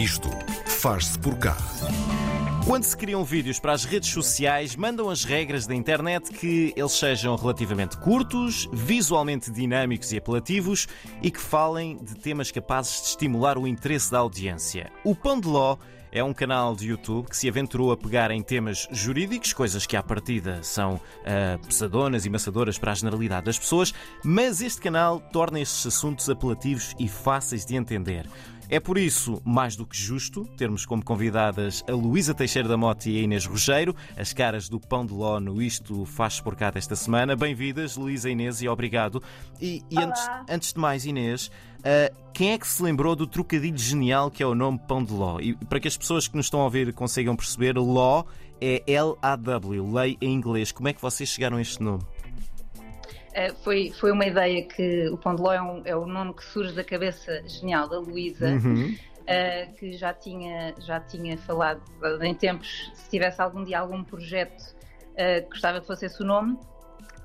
Isto faz-se por cá. Quando se criam vídeos para as redes sociais, mandam as regras da internet que eles sejam relativamente curtos, visualmente dinâmicos e apelativos e que falem de temas capazes de estimular o interesse da audiência. O Pão de Ló é um canal de YouTube que se aventurou a pegar em temas jurídicos, coisas que à partida são uh, pesadonas e maçadoras para a generalidade das pessoas, mas este canal torna estes assuntos apelativos e fáceis de entender. É por isso mais do que justo termos como convidadas a Luísa Teixeira da Mota e a Inês Rogério, as caras do Pão de Ló no Isto Faz Por Cá desta semana. Bem-vindas, Luísa e Inês, e obrigado. E, e antes, antes de mais, Inês, uh, quem é que se lembrou do trocadilho genial que é o nome Pão de Ló? E para que as pessoas que nos estão a ouvir consigam perceber, Ló é L-A-W, lei em inglês. Como é que vocês chegaram a este nome? Uh, foi, foi uma ideia que o Pão de Ló é, um, é o nome que surge da cabeça genial da Luísa, uhum. uh, que já tinha, já tinha falado em tempos, se tivesse algum dia algum projeto, uh, gostava que fosse esse o nome.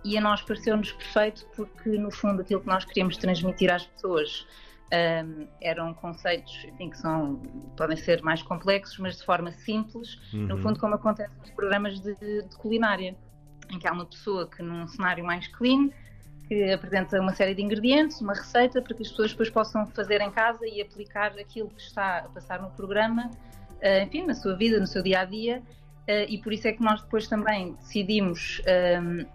E a nós pareceu-nos perfeito porque, no fundo, aquilo que nós queríamos transmitir às pessoas um, eram conceitos enfim, que são, podem ser mais complexos, mas de forma simples, uhum. no fundo, como acontece nos programas de, de culinária em que há uma pessoa que num cenário mais clean que apresenta uma série de ingredientes, uma receita para que as pessoas depois possam fazer em casa e aplicar aquilo que está a passar no programa, eh, enfim, na sua vida, no seu dia a dia. Eh, e por isso é que nós depois também decidimos ehm,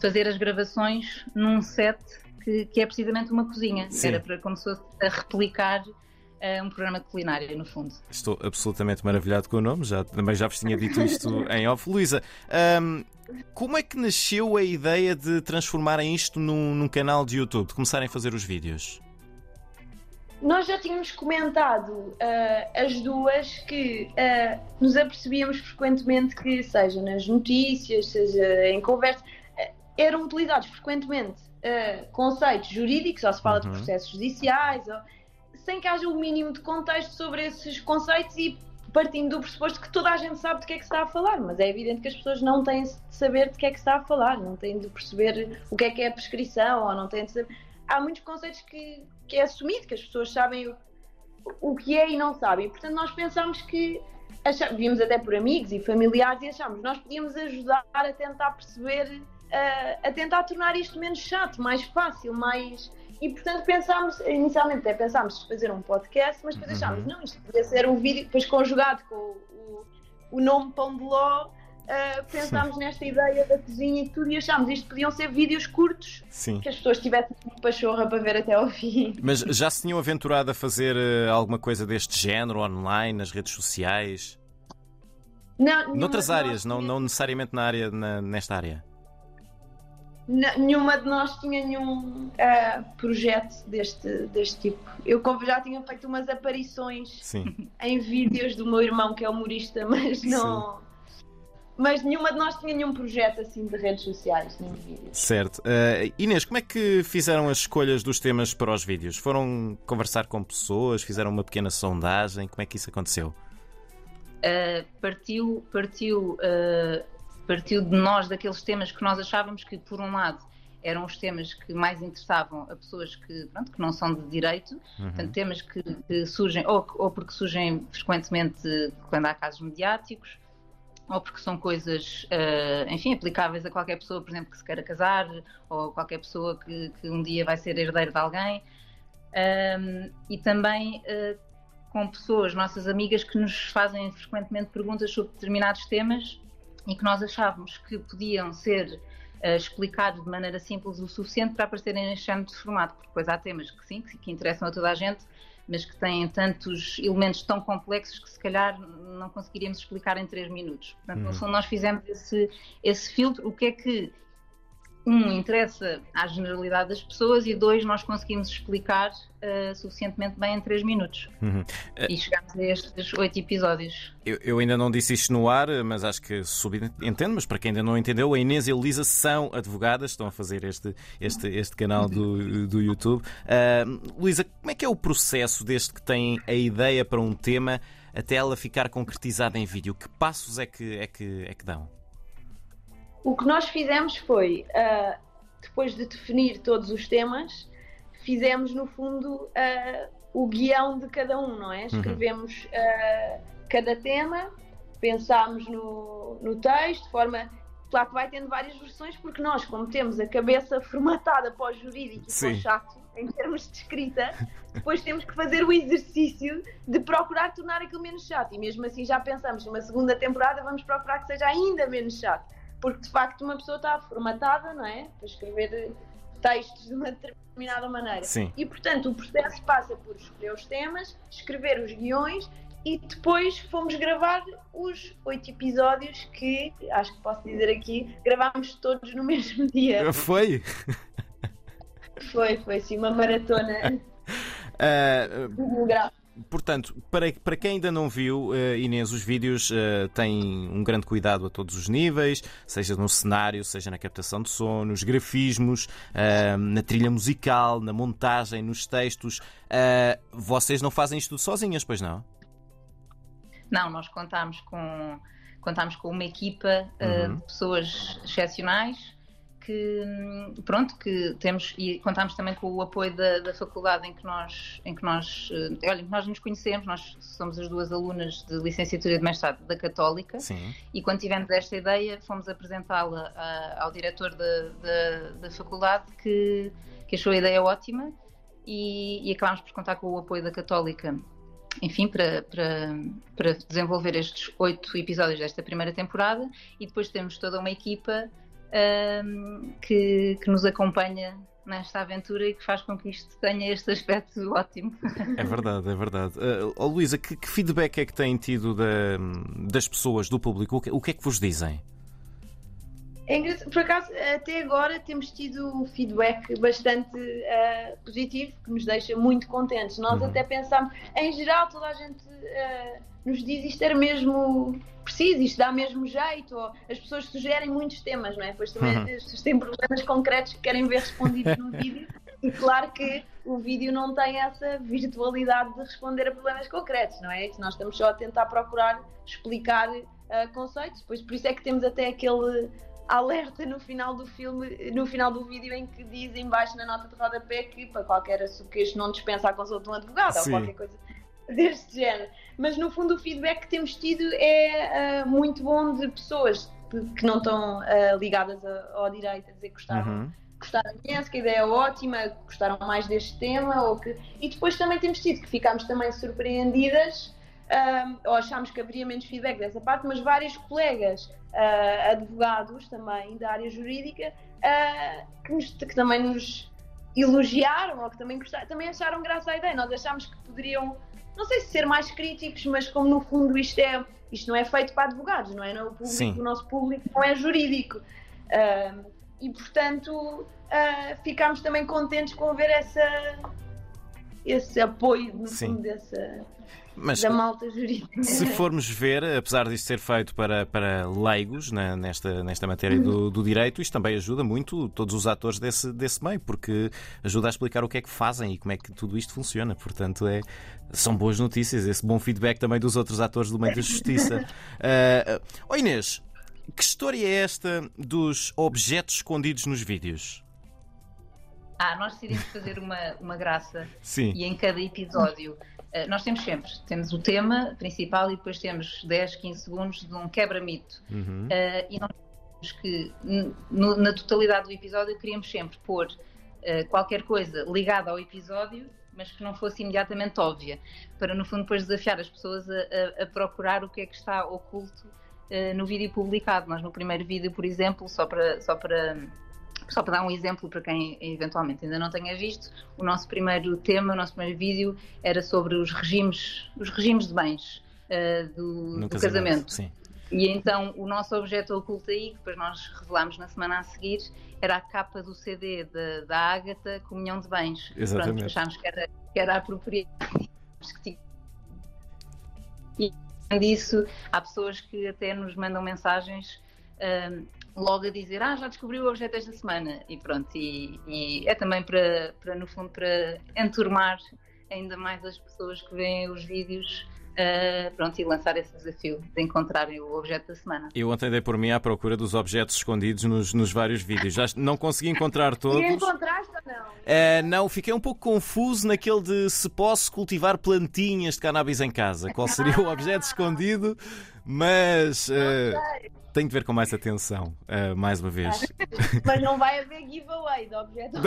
fazer as gravações num set que, que é precisamente uma cozinha. Sim. Era para como se fosse a replicar é um programa de culinária, no fundo. Estou absolutamente maravilhado com o nome, já, também já vos tinha dito isto em off. Luísa, um, como é que nasceu a ideia de transformarem isto num, num, canal de YouTube, de começarem a fazer os vídeos? Nós já tínhamos comentado uh, as duas que uh, nos apercebíamos frequentemente que, seja nas notícias, seja em conversa, uh, eram utilizados frequentemente conceitos jurídicos, ou se fala uhum. de processos judiciais, ou, sem que haja o mínimo de contexto sobre esses conceitos e partindo do pressuposto que toda a gente sabe de que é que se está a falar, mas é evidente que as pessoas não têm de saber de que é que se está a falar, não têm de perceber o que é que é a prescrição, ou não têm de saber. Há muitos conceitos que, que é assumido, que as pessoas sabem o, o que é e não sabem. Portanto, nós pensámos que vimos até por amigos e familiares e achámos nós podíamos ajudar a tentar perceber, a tentar tornar isto menos chato, mais fácil, mais e portanto pensámos, inicialmente até pensámos fazer um podcast, mas depois achámos, uhum. não, isto podia ser um vídeo, depois conjugado com o, o, nome Pão de Ló, uh, pensámos Sim. nesta ideia da cozinha e tudo e achámos isto podiam ser vídeos curtos Sim. que as pessoas tivessem pachorra para ver até ao fim. Mas já se tinham aventurado a fazer uh, alguma coisa deste género online, nas redes sociais? Não, Noutras áreas, não, não necessariamente na área, na, nesta área nenhuma de nós tinha nenhum uh, projeto deste, deste tipo. Eu já tinha feito umas aparições Sim. em vídeos do meu irmão, que é humorista, mas não. Sim. Mas nenhuma de nós tinha nenhum projeto assim de redes sociais, nem de vídeos. Certo. Uh, Inês, como é que fizeram as escolhas dos temas para os vídeos? Foram conversar com pessoas? Fizeram uma pequena sondagem? Como é que isso aconteceu? Uh, partiu partiu partiu de nós, daqueles temas que nós achávamos que, por um lado, eram os temas que mais interessavam a pessoas que, pronto, que não são de direito, uhum. portanto, temas que, que surgem, ou, ou, porque surgem frequentemente quando há casos mediáticos, ou porque são coisas, uh, enfim, aplicáveis a qualquer pessoa, por exemplo, que se queira casar, ou qualquer pessoa que, que um dia vai ser herdeiro de alguém. Um, e também uh, com pessoas, nossas amigas, que nos fazem frequentemente perguntas sobre determinados temas e que nós achávamos que podiam ser uh, explicados de maneira simples o suficiente para aparecerem neste género de formato, porque depois há temas que sim, que, que interessam a toda a gente, mas que têm tantos elementos tão complexos que se calhar não conseguiríamos explicar em três minutos. Portanto, uhum. no fundo, nós fizemos esse, esse filtro, o que é que um, interessa à generalidade das pessoas e dois, nós conseguimos explicar uh, suficientemente bem em três minutos. Uhum. E chegamos a estes oito episódios. Eu, eu, ainda não disse isto no ar, mas acho que entendo, mas para quem ainda não entendeu, a Inês e a Elisa são advogadas, estão a fazer este, este, este canal do, do YouTube. Uh, Luísa, como é que é o processo desde que têm a ideia para um tema até ela ficar concretizada em vídeo? Que passos é que, é que, é que dão? O que nós fizemos foi, uh, depois de definir todos os temas, fizemos no fundo uh, o guião de cada um, não é? Uhum. Escrevemos uh, cada tema, pensámos no, no texto, de forma. Claro que vai tendo várias versões, porque nós, como temos a cabeça formatada para o jurídico e para o chato, em termos de escrita, depois temos que fazer o exercício de procurar tornar aquilo menos chato. E mesmo assim já pensamos numa segunda temporada, vamos procurar que seja ainda menos chato. Porque de facto uma pessoa está formatada, não é? Para escrever textos de uma determinada maneira. Sim. E portanto o processo passa por escolher os temas, escrever os guiões e depois fomos gravar os oito episódios que, acho que posso dizer aqui, gravámos todos no mesmo dia. Foi? Foi, foi assim uma maratona demográfica. Portanto, para, para quem ainda não viu, eh, Inês, os vídeos eh, têm um grande cuidado a todos os níveis, seja no cenário, seja na captação de som, nos grafismos, eh, na trilha musical, na montagem, nos textos. Vocês não fazem isto tudo sozinhas, pois não? Não, nós contámos com, contámos com uma equipa uh, Uhum. de pessoas excepcionais que, pronto, que temos e contámos também com o apoio da, da faculdade em que nós, em que nós, uh, olha, nós nos conhecemos, nós somos as duas alunas de licenciatura e de mestrado da Católica Sim. e quando tivemos esta ideia fomos apresentá-la ao diretor da, da, da faculdade que, que achou a ideia ótima e, e acabámos por contar com o apoio da Católica enfim, para, para, para desenvolver estes oito episódios desta primeira temporada e depois temos toda uma equipa ahm, que, que nos acompanha nesta aventura e que faz com que isto tenha este aspecto ótimo. É verdade, é verdade. Uh, oh, Luísa, que, que feedback é que têm tido da- das pessoas, do público? O que, o que é que vos dizem? É engraçado, por acaso, até agora temos tido feedback bastante eh, positivo, que nos deixa muito contentes. Nós Uhum. até pensámos, em geral, toda a gente eh, nos diz isto era mesmo preciso, isto dá mesmo jeito, ou as pessoas sugerem muitos temas, não é? Depois também Uhum. as pessoas têm problemas concretos que querem ver respondidos no vídeo, e claro que o vídeo não tem essa virtualidade de responder a problemas concretos, não é? Nós estamos só a tentar procurar explicar eh, conceitos, pois por isso é que temos até aquele alerta no final do filme, no final do vídeo em que diz em baixo na nota de rodapé que para qualquer assunto que este não dispensa a consulta de um advogado Sim. ou qualquer coisa deste género. Mas no fundo o feedback que temos tido é ah, muito bom de pessoas que, não estão ah, ligadas a- ao direito a dizer que gostaram Uhum. gostaram imenso, que a ideia é ótima, que gostaram mais deste tema, ou que... e depois também temos tido que ficámos também surpreendidas, ahm, ou achámos que haveria menos feedback dessa parte, mas vários colegas ah, advogados também da área jurídica ah, que, nos- que também nos elogiaram ou que também, gostaram, também acharam graça à ideia. Nós achámos que poderiam, não sei se ser mais críticos, mas como no fundo isto é isto não é feito para advogados, não é? Não, o, público, o nosso público não é jurídico. E portanto ah, ficámos também contentes com ver essa, esse apoio no Sim. fundo dessa, Mas da malta jurídica. se formos ver, apesar disto ser feito para, para leigos na- nesta, nesta matéria do, do direito, isto também ajuda muito todos os atores desse, desse meio, porque ajuda a explicar o que é que fazem e como é que tudo isto funciona. Portanto, é, são boas notícias, esse bom feedback também dos outros atores do meio da justiça. Uh, oh Inês, que história é esta dos objetos escondidos nos vídeos? Ah, nós decidimos fazer uma, uma graça Sim. e em cada episódio eh, nós temos sempre, temos o tema principal e depois temos 10, 15 segundos de um quebra-mito. Uhum. Eh, e nós temos que, no- na totalidade do episódio, queríamos sempre pôr eh, qualquer coisa ligada ao episódio, mas que não fosse imediatamente óbvia, para no fundo depois desafiar as pessoas a, a- procurar o que é que está oculto eh, no vídeo publicado. Nós no primeiro vídeo, por exemplo, só para, só para só para dar um exemplo para quem eventualmente ainda não tenha visto, o nosso primeiro tema, o nosso primeiro vídeo era sobre os regimes, os regimes de bens eh, do, do casamento. Sim. E então o nosso objeto oculto aí, que depois nós revelámos na semana a seguir, era a capa do CD da, da Ágata, Comunhão de Bens. Exatamente. Pronto, achámos que era, que era apropriado. E além disso, há pessoas que até nos mandam mensagens ahm, logo a dizer ah, já descobri o objeto esta semana. E pronto, e, e é também para, para, no fundo, para enturmar ainda mais as pessoas que veem os vídeos Uh, pronto, e lançar esse desafio de encontrarem o objeto da semana. Eu ontem dei por mim à procura dos objetos escondidos nos, nos vários vídeos. Já não consegui encontrar todos. E encontraste ou não? Uh, não, fiquei um pouco confuso naquele de se posso cultivar plantinhas de cannabis em casa. Qual seria o objeto escondido? Mas. Uh, tenho de ver com mais atenção, uh, mais uma vez. Mas não vai haver giveaway de objeto.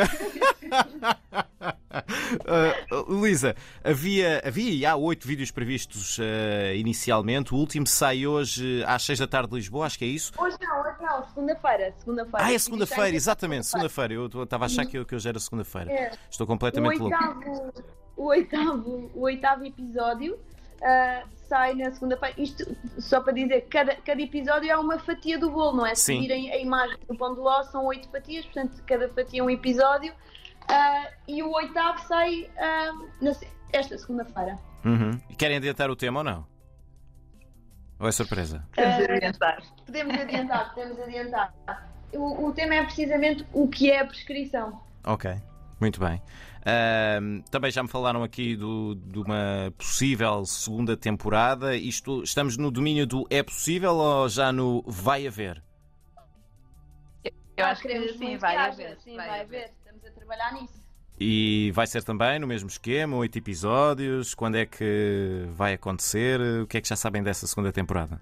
uh, Luísa, havia, havia e há oito vídeos previstos uh, inicialmente. O último sai hoje às seis da tarde de Lisboa, acho que é isso. Hoje não, hoje não, segunda-feira. Segunda ah, é segunda-feira, exatamente, segunda-feira. Eu estava a achar que, que hoje era segunda-feira. É. Estou completamente o oitavo, louco. O oitavo, o oitavo episódio uh, sai na segunda-feira. Isto só para dizer cada, cada episódio é uma fatia do bolo, não é? Se virem a imagem do pão de ló, são oito fatias, portanto, cada fatia é um episódio. Uh, e o oitavo sai uh, na, esta segunda-feira. Uhum. Querem adiantar o tema ou não? Ou é surpresa? Podemos adiantar. Podemos adiantar, podemos adiantar. O, o tema é precisamente o que é a prescrição. Ok, muito bem. Uh, também já me falaram aqui do, de uma possível segunda temporada. Isto, estamos no domínio do é possível ou já no vai haver? Eu acho que sim, vai haver. Sim, vai, vai haver. Estamos a trabalhar nisso. E vai ser também no mesmo esquema, oito episódios? Quando é que vai acontecer? O que é que já sabem dessa segunda temporada?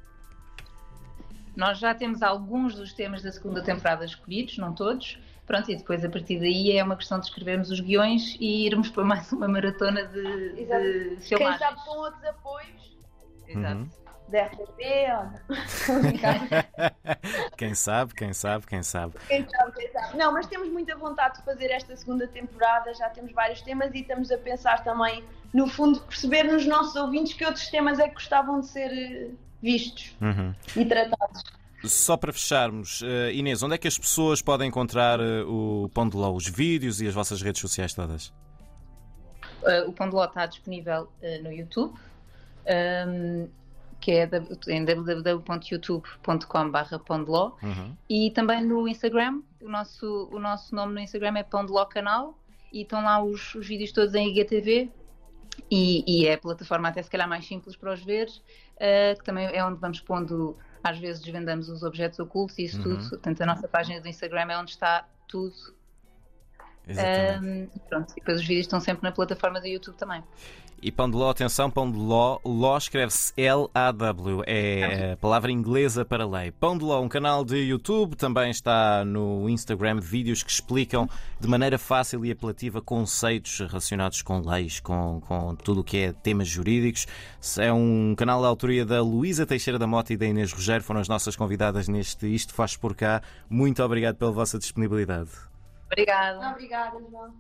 Nós já temos alguns dos temas da segunda temporada escolhidos, não todos. Pronto, e depois a partir daí é uma questão de escrevermos os guiões e irmos para mais uma maratona de, de filmagens. Quem sabe com outros apoios. Exato. Uhum. Da RTP ou Quem sabe, quem sabe, quem sabe. Quem sabe, quem sabe. Não, mas temos muita vontade de fazer esta segunda temporada, já temos vários temas e estamos a pensar também, no fundo, perceber nos nossos ouvintes que outros temas é que gostavam de ser eh, vistos uhum. e tratados. Só para fecharmos, uh, Inês, onde é que as pessoas podem encontrar uh, o Pão de Ló, os vídeos e as vossas redes sociais todas? Uh, o Pão de Ló está disponível no YouTube, ehm, que é em www.youtube.com.br uhum. e também no Instagram. O nosso, o nosso nome no Instagram é Pão de Ló Canal, e estão lá os, os vídeos todos em IGTV. E, e, é a plataforma até se calhar mais simples para os ver, que também é onde vamos pondo às vezes desvendamos os objetos ocultos e isso uhum. tudo. Portanto, a nossa página do Instagram é onde está tudo. Exatamente. Um, pronto, e depois os vídeos estão sempre na plataforma do YouTube também. E pão de ló, atenção, pão de ló, ló escreve-se L-A-W, é a palavra inglesa para lei. Pão de ló, um canal de YouTube, também está no Instagram, vídeos que explicam de maneira fácil e apelativa conceitos relacionados com leis, com, com tudo o que é temas jurídicos. É um canal da autoria da Luísa Teixeira da Mota e da Inês Rogério, foram as nossas convidadas neste Isto Faz Por Cá. Muito obrigado pela vossa disponibilidade. Obrigada. Obrigada, João.